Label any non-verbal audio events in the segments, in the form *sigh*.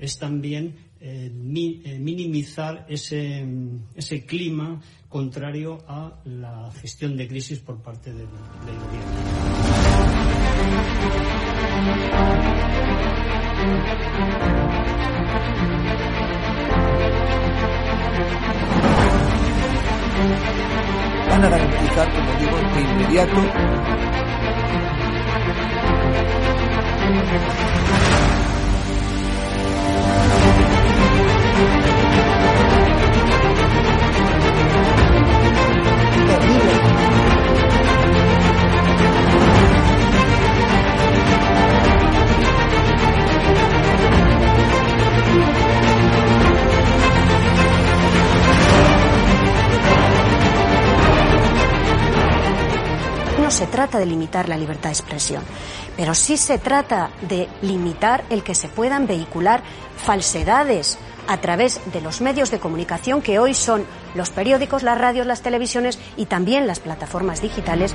es también eh, minimizar ese, ese clima contrario a la gestión de crisis por parte del, del gobierno. van a garantizar, como digo, de inmediato se trata de limitar la libertad de expresión, pero sí se trata de limitar el que se puedan vehicular falsedades a través de los medios de comunicación que hoy son los periódicos, las radios, las televisiones y también las plataformas digitales.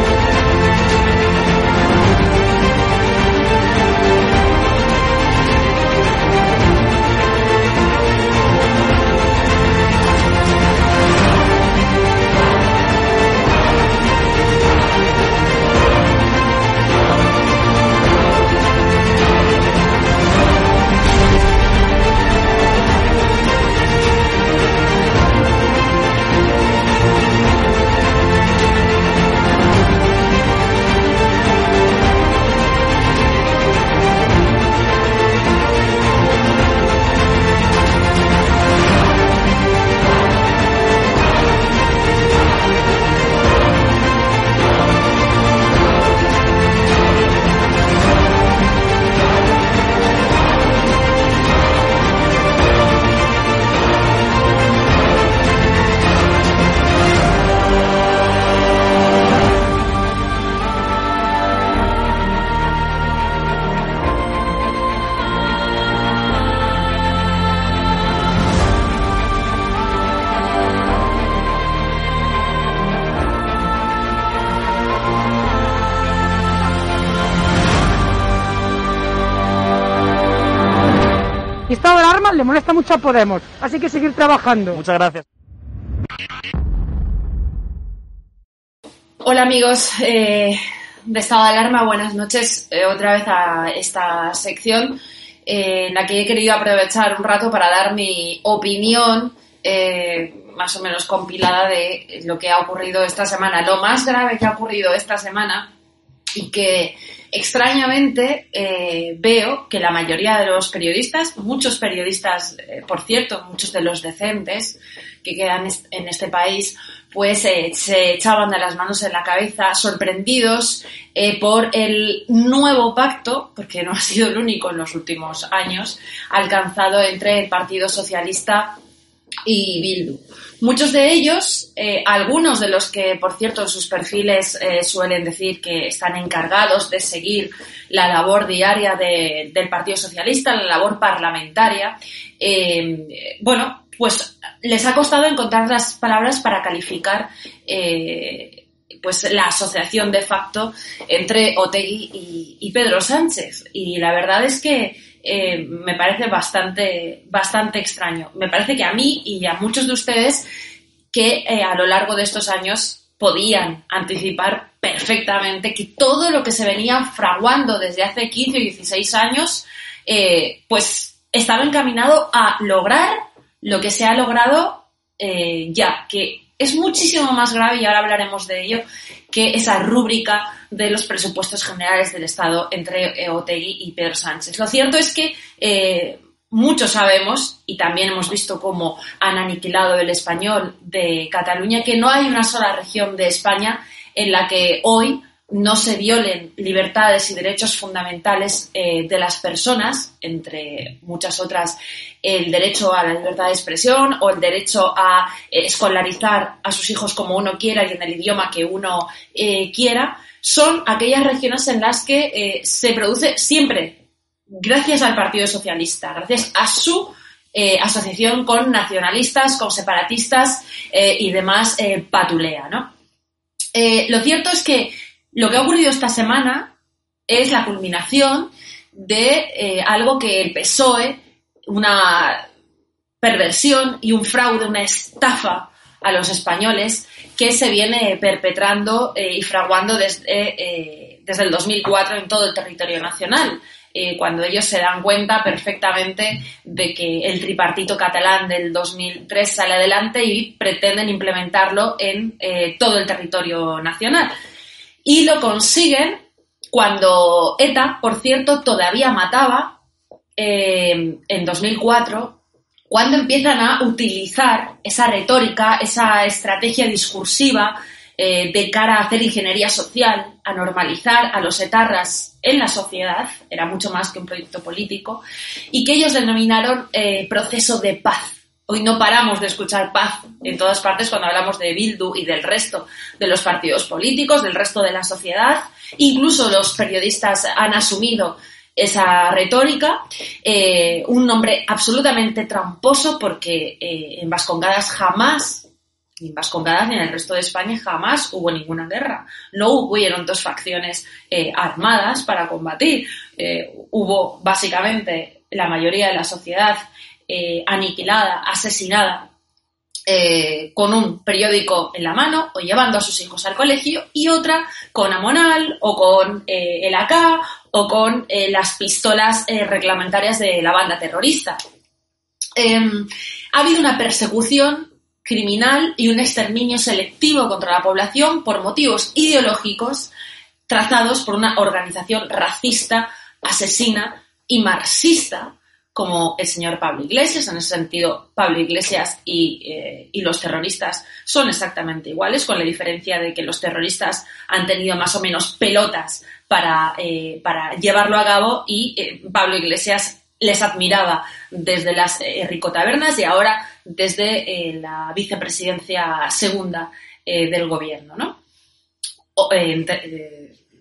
De alarma le molesta mucho a Podemos, así que seguir trabajando. Muchas gracias. Hola amigos eh, de Estado de Alarma, buenas noches eh, otra vez a esta sección eh, en la que he querido aprovechar un rato para dar mi opinión eh, más o menos compilada de lo que ha ocurrido esta semana. Lo más grave que ha ocurrido esta semana y que extrañamente eh, veo que la mayoría de los periodistas, muchos periodistas, eh, por cierto, muchos de los decentes que quedan en este país, pues eh, se echaban de las manos en la cabeza, sorprendidos por el nuevo pacto, porque no ha sido el único en los últimos años, alcanzado entre el Partido Socialista y Bildu. Muchos de ellos, eh, algunos de los que, por cierto, en sus perfiles eh, suelen decir que están encargados de seguir la labor diaria de- del Partido Socialista, la labor parlamentaria, eh, bueno, pues les ha costado encontrar las palabras para calificar pues la asociación de facto entre Otegui y Pedro Sánchez. Y la verdad es que eh, me parece bastante, bastante extraño. Me parece que a mí y a muchos de ustedes que eh, a lo largo de estos años podían anticipar perfectamente que todo lo que se venía fraguando desde hace 15 o 16 años, eh, pues estaba encaminado a lograr lo que se ha logrado ya, que es muchísimo más grave, y ahora hablaremos de ello, que esa rúbrica de los presupuestos generales del Estado entre eh, Otegui y Pedro Sánchez. Lo cierto es que eh, muchos sabemos, y también hemos visto cómo han aniquilado el español de Cataluña, que no hay una sola región de España en la que hoy no se violen libertades y derechos fundamentales eh, de las personas, entre muchas otras, el derecho a la libertad de expresión o el derecho a eh, escolarizar a sus hijos como uno quiera y en el idioma que uno eh, quiera, son aquellas regiones en las que se produce siempre, gracias al Partido Socialista, gracias a su asociación con nacionalistas, con separatistas y demás patulea, ¿no? lo cierto es que lo que ha ocurrido esta semana es la culminación de eh, algo que el PSOE, una perversión y un fraude, una estafa a los españoles que se viene perpetrando eh, y fraguando desde, eh, desde el 2004 en todo el territorio nacional. cuando ellos se dan cuenta perfectamente de que el tripartito catalán del 2003 sale adelante y pretenden implementarlo en todo el territorio nacional. Y lo consiguen cuando ETA, por cierto, todavía mataba eh, en 2004, cuando empiezan a utilizar esa retórica, esa estrategia discursiva eh, de cara a hacer ingeniería social, a normalizar a los etarras en la sociedad, era mucho más que un proyecto político, y que ellos denominaron eh, proceso de paz. Hoy no paramos de escuchar paz en todas partes cuando hablamos de Bildu y del resto de los partidos políticos, del resto de la sociedad. Incluso los periodistas han asumido esa retórica, eh, un nombre absolutamente tramposo porque eh, en Vascongadas jamás, ni en Vascongadas ni en el resto de España jamás hubo ninguna guerra. No hubieron dos facciones eh, armadas para combatir. hubo básicamente la mayoría de la sociedad eh, aniquilada, asesinada, eh, con un periódico en la mano o llevando a sus hijos al colegio y otra con Amonal o con eh, el AK o con las pistolas reglamentarias de la banda terrorista. Em, ha habido una persecución criminal y un exterminio selectivo contra la población por motivos ideológicos trazados por una organización racista, asesina y marxista como el señor Pablo Iglesias. En ese sentido, Pablo Iglesias eh, y, los terroristas son exactamente iguales, con la diferencia de que los terroristas han tenido más o menos pelotas para, eh, para llevarlo a cabo y eh, Pablo Iglesias les admiraba desde las ricotabernas y ahora desde la vicepresidencia segunda del gobierno, ¿no?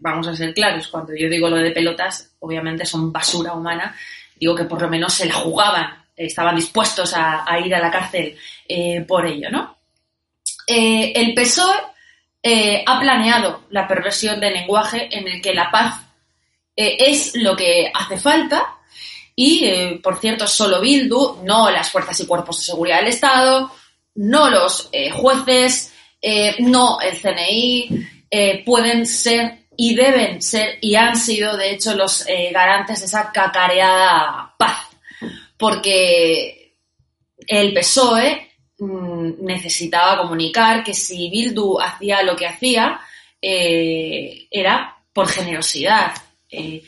vamos a ser claros, cuando yo digo lo de pelotas, obviamente son basura humana digo que por lo menos se la jugaban, estaban dispuestos a, ir a la cárcel eh, por ello, ¿no? Eh, el PSOE eh, ha planeado la perversión del lenguaje en el que la paz es lo que hace falta y, por cierto, solo Bildu, no las fuerzas y cuerpos de seguridad del Estado, no los jueces, no el CNI, pueden ser y deben ser y han sido de hecho los eh, garantes de esa cacareada paz, porque el PSOE mm, necesitaba comunicar que si Bildu hacía lo que hacía eh, era por generosidad. Eh,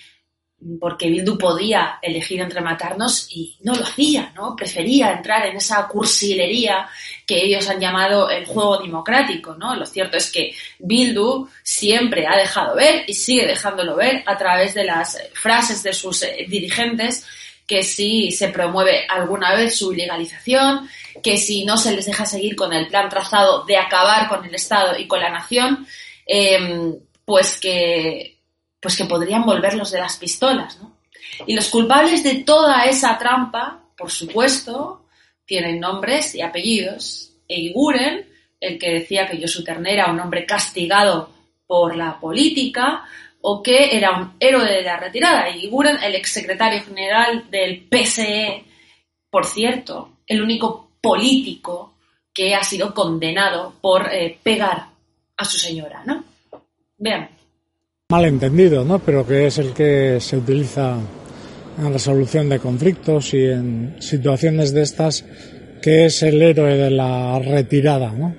porque Bildu podía elegir entre matarnos y no lo hacía, ¿no? Prefería entrar en esa cursilería que ellos han llamado el juego democrático, ¿no? Lo cierto es que Bildu siempre ha dejado ver y sigue dejándolo ver a través de las frases de sus eh, dirigentes que si se promueve alguna vez su ilegalización, que si no se les deja seguir con el plan trazado de acabar con el Estado y con la nación, em, pues que pues que podrían volverlos de las pistolas, ¿no? Y los culpables de toda esa trampa, por supuesto, tienen nombres y apellidos. Eiguren, el que decía que Josu Ternera era un hombre castigado por la política o que era un héroe de la retirada. Eiguren, el exsecretario general del PSE, por cierto, el único político que ha sido condenado por eh, pegar a su señora, ¿no? Vean malentendido, ¿no? pero que es el que se utiliza en resolución de conflictos y en situaciones de estas, que es el héroe de la retirada. ¿no?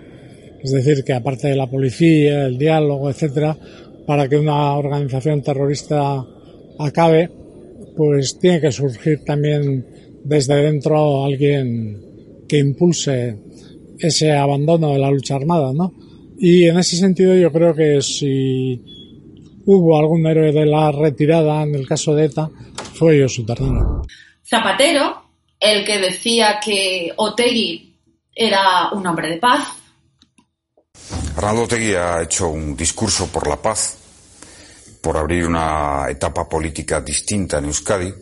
Es decir, que aparte de la policía, el diálogo, etcétera, para que una organización terrorista acabe, pues tiene que surgir también desde dentro alguien que impulse ese abandono de la lucha armada, ¿no? Y en ese sentido yo creo que si hubo algún héroe de la retirada en el caso de ETA, fue Josu Tardino. Zapatero, el que decía que Otegui era un hombre de paz. Arnaldo Otegui ha hecho un discurso por la paz, por abrir una etapa política distinta en Euskadi.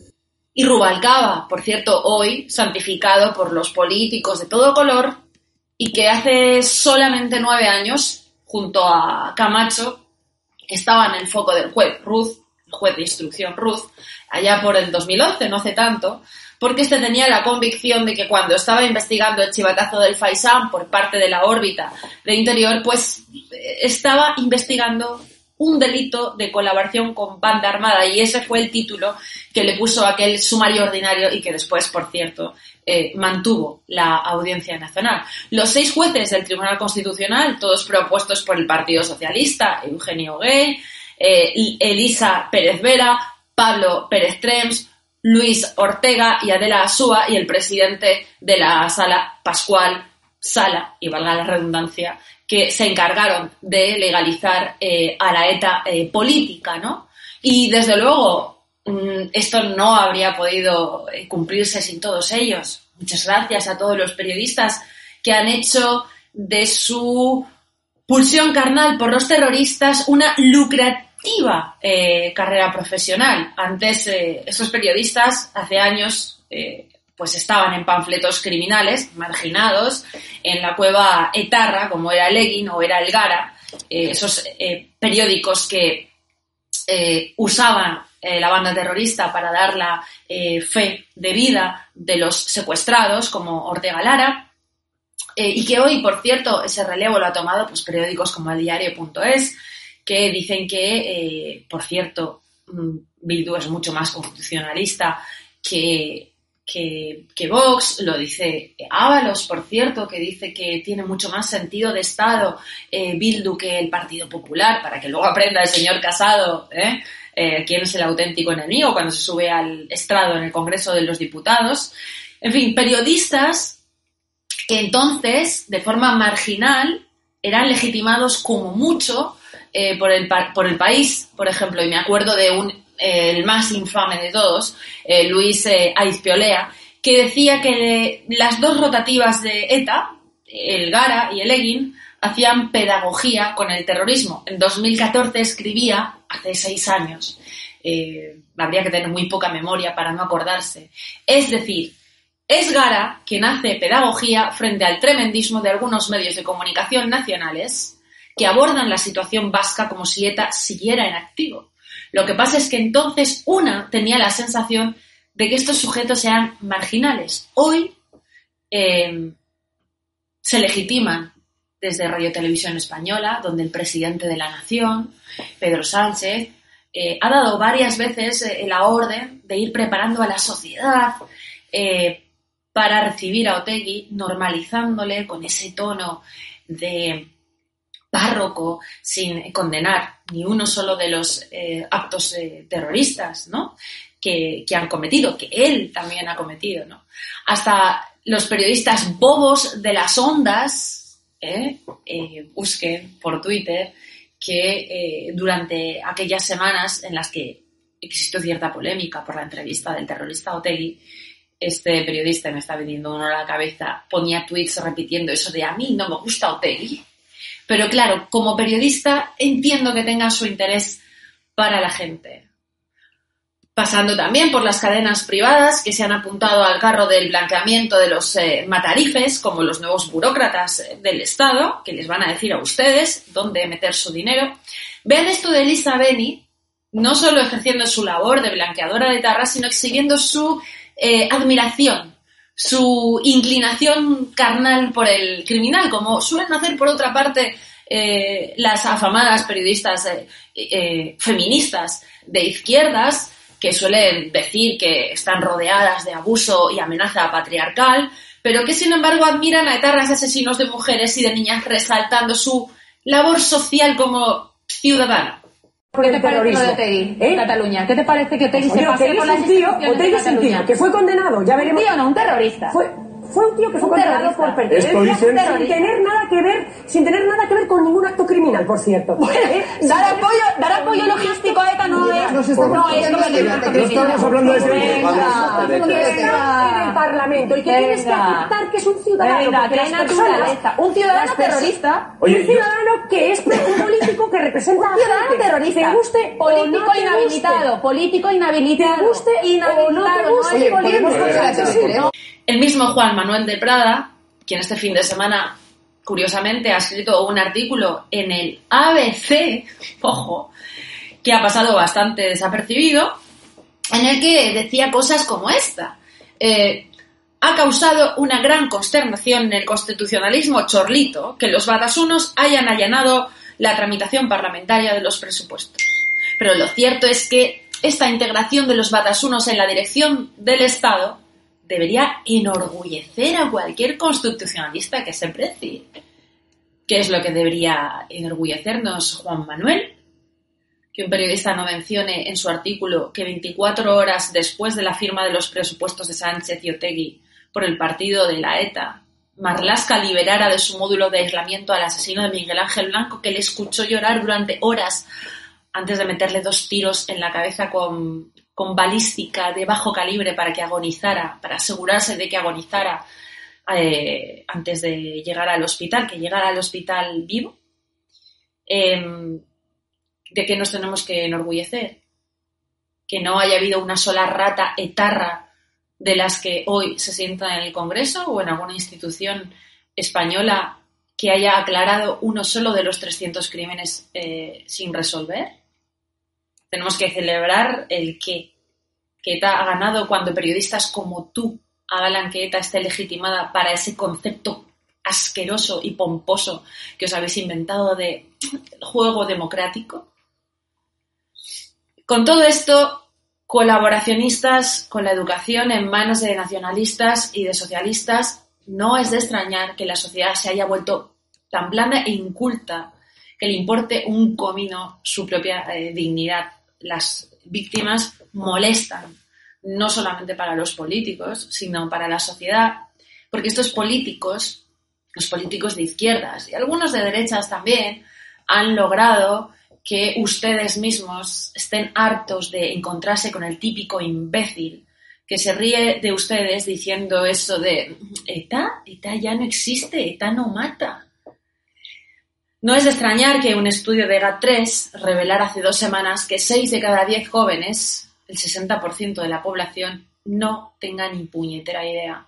Y Rubalcaba, por cierto, hoy santificado por los políticos de todo color y que hace solamente nueve años, junto a Camacho, estaba en el foco del juez Ruth, el juez de instrucción Ruth, allá por el 2011, no hace tanto, porque este tenía la convicción de que cuando estaba investigando el chivatazo del Faisán por parte de la órbita de interior, pues eh, estaba investigando un delito de colaboración con banda armada y ese fue el título que le puso aquel sumario ordinario y que después, por cierto, eh, mantuvo la Audiencia Nacional. Los seis jueces del Tribunal Constitucional, todos propuestos por el Partido Socialista, Eugenio Gay, eh, Elisa Pérez Vera, Pablo Pérez Trems, Luis Ortega y Adela Asúa y el presidente de la sala, Pascual Sala, y valga la redundancia, que se encargaron de legalizar eh, a la ETA eh, política, ¿no? Y desde luego, mm, esto no habría podido eh, cumplirse sin todos ellos. Muchas gracias a todos los periodistas que han hecho de su pulsión carnal por los terroristas una lucrativa carrera profesional. Antes, esos periodistas, hace años, pues estaban en panfletos criminales, marginados, en la cueva Etarra, como era el o era el Gara, eh, esos eh, periódicos que eh, usaban la banda terrorista para dar la fe de vida de los secuestrados, como Ortega Lara, y que hoy, por cierto, ese relevo lo ha tomado pues, periódicos como el diario.es, que dicen que, por cierto, mm, Bildu es mucho más constitucionalista que que, Vox, lo dice Ábalos, por cierto, que dice que tiene mucho más sentido de Estado eh, Bildu que el Partido Popular, para que luego aprenda el señor Casado ¿eh? eh, quién es el auténtico enemigo cuando se sube al estrado en el Congreso de los Diputados. En fin, periodistas que entonces, de forma marginal, eran legitimados como mucho eh, por, el, por el país, por ejemplo, y me acuerdo de un el más infame de todos, eh, Luis eh, Aizpiolea, que decía que las dos rotativas de ETA, el Gara y el Egin, hacían pedagogía con el terrorismo. En 2014 escribía, hace seis años, eh, habría que tener muy poca memoria para no acordarse. Es decir, es Gara quien hace pedagogía frente al tremendismo de algunos medios de comunicación nacionales que abordan la situación vasca como si ETA siguiera en activo. Lo que pasa es que entonces una tenía la sensación de que estos sujetos eran marginales. Hoy eh, se legitiman desde Radio Televisión Española, donde el presidente de la Nación, Pedro Sánchez, eh, ha dado varias veces eh, la orden de ir preparando a la sociedad para recibir a Otegui, normalizándole con ese tono de párroco sin condenar ni uno solo de los eh, actos eh, terroristas ¿no? que, han cometido, que él también ha cometido. ¿no? Hasta los periodistas bobos de las ondas ¿eh? busquen por Twitter que durante aquellas semanas en las que existió cierta polémica por la entrevista del terrorista Otegui, este periodista me está viniendo uno a la cabeza, ponía tweets repitiendo eso de a mí no me gusta Otegui, pero claro, como periodista entiendo que tenga su interés para la gente. Pasando también por las cadenas privadas que se han apuntado al carro del blanqueamiento de los eh, matarifes, como los nuevos burócratas del Estado, que les van a decir a ustedes dónde meter su dinero. Vean esto de Elisa Beni, no solo ejerciendo su labor de blanqueadora de tarras, sino exhibiendo su eh, admiración su inclinación carnal por el criminal, como suelen hacer por otra parte eh, las afamadas periodistas eh, eh, feministas de izquierdas, que suelen decir que están rodeadas de abuso y amenaza patriarcal, pero que sin embargo admiran a etarras asesinos de mujeres y de niñas resaltando su labor social como ciudadana. ¿Qué te parece lo de Otegui en Cataluña? ¿Qué te parece que Otegui se pase por las instituciones de Cataluña? que fue condenado, ya veremos. ¿Un tío no, un terrorista? Fue, fue un tío que fue condenado por pertenencia sin tener nada que ver, sin tener nada que ver con ningún acto criminal, por cierto. Bueno, dar apoyo, dar apoyo logístico No, estamos hablando de en el Parlamento y que tienes que aceptar que es un ciudadano. que hay naturaleza. Un ciudadano terrorista. un ciudadano que es un político que representa un ciudadano terrorista. Te guste político inhabilitado. Político inhabilitado. Te guste inhabilitado. El mismo Juan Manuel de Prada, quien este fin de semana curiosamente ha escrito un artículo en el ABC, *laughs* ojo, que ha pasado bastante desapercibido, en el que decía cosas como esta. Eh, ha causado una gran consternación en el constitucionalismo chorlito que los badasunos hayan allanado la tramitación parlamentaria de los presupuestos. Pero lo cierto es que esta integración de los badasunos en la dirección del Estado debería enorgullecer a cualquier constitucionalista que se precie. ¿Qué es lo que debería enorgullecernos Juan Manuel? Que un periodista no mencione en su artículo que 24 horas después de la firma de los presupuestos de Sánchez y Otegui por el partido de la ETA, Marlasca liberara de su módulo de aislamiento al asesino de Miguel Ángel Blanco, que le escuchó llorar durante horas antes de meterle dos tiros en la cabeza con, con balística de bajo calibre para que agonizara, para asegurarse de que agonizara eh, antes de llegar al hospital, que llegara al hospital vivo. Em, ¿De qué nos tenemos que enorgullecer? Que no haya habido una sola rata etarra de las que hoy se sientan en el Congreso o en alguna institución española que haya aclarado uno solo de los 300 crímenes eh, sin resolver. Tenemos que celebrar el que, que ETA ha ganado cuando periodistas como tú avalan que ETA esté legitimada para ese concepto asqueroso y pomposo que os habéis inventado de juego democrático. Con todo esto, colaboracionistas con la educación en manos de nacionalistas y de socialistas, no es de extrañar que la sociedad se haya vuelto tan blanda e inculta que le importe un comino su propia eh, dignidad. Las víctimas molestan, no solamente para los políticos, sino para la sociedad, porque estos políticos, los políticos de izquierdas y algunos de derechas también, han logrado que ustedes mismos estén hartos de encontrarse con el típico imbécil que se ríe de ustedes diciendo eso de ETA, ETA ya no existe, ETA no mata. No es de extrañar que un estudio de GAT3 revelara hace dos semanas que seis de cada diez jóvenes, el 60% de la población, no tenga ni puñetera idea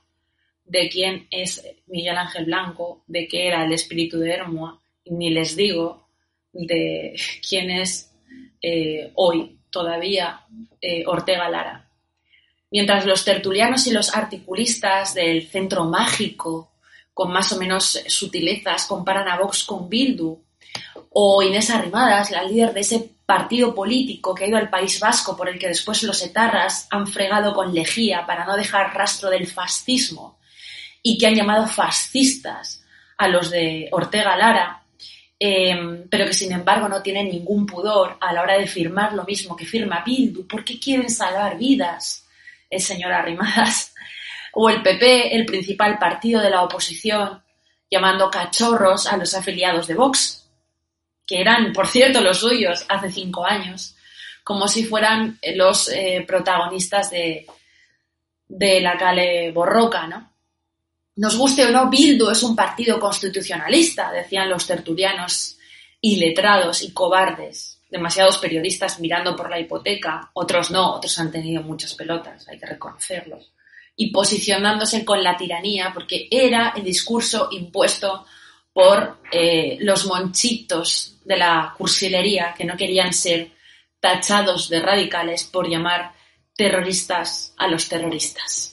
de quién es Miguel Ángel Blanco, de qué era el espíritu de Hermoa, ni les digo de quién es eh, hoy todavía eh, Ortega Lara. Mientras los tertulianos y los articulistas del centro mágico, con más o menos sutilezas, comparan a Vox con Bildu, o Inés Arrimadas, la líder de ese partido político que ha ido al País Vasco por el que después los etarras han fregado con lejía para no dejar rastro del fascismo y que han llamado fascistas a los de Ortega Lara, Em, pero que sin embargo no tienen ningún pudor a la hora de firmar lo mismo que firma Bildu, porque quieren salvar vidas, el señor Arrimadas, o el PP, el principal partido de la oposición, llamando cachorros a los afiliados de Vox, que eran, por cierto, los suyos hace cinco años, como si fueran los eh, protagonistas de, de la Cale Borroca, ¿no? Nos guste o no, Bildu es un partido constitucionalista, decían los tertulianos iletrados y cobardes. Demasiados periodistas mirando por la hipoteca, otros no, otros han tenido muchas pelotas, hay que reconocerlos. Y posicionándose con la tiranía, porque era el discurso impuesto por eh, los monchitos de la cursilería que no querían ser tachados de radicales por llamar terroristas a los terroristas.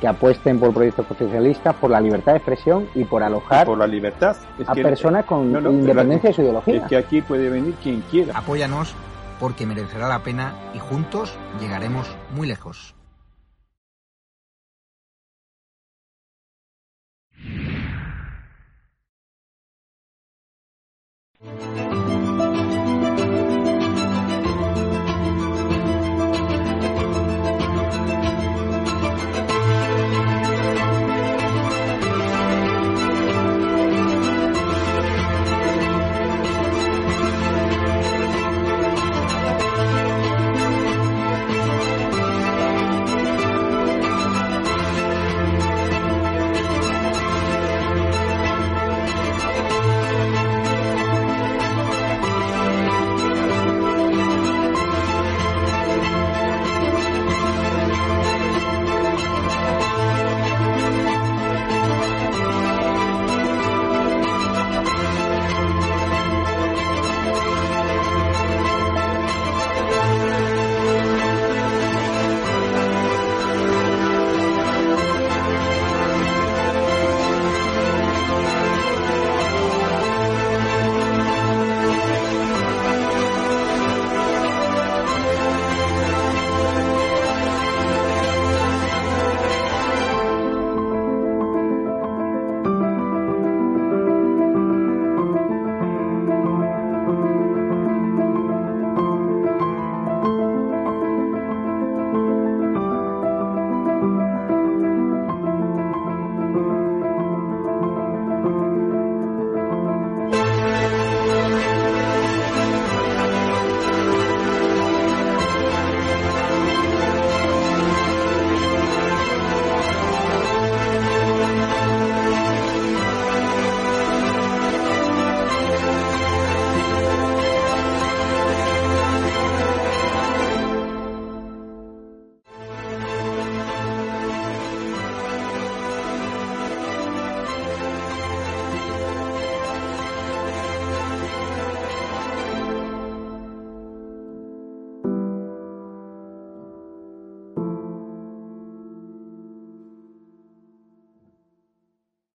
que apuesten por proyectos socialistas, por la libertad de expresión y por alojar por la libertad. a personas con independencia de su ideología. Es que aquí puede venir quien quiera. Apóyanos porque merecerá la pena y juntos llegaremos muy lejos.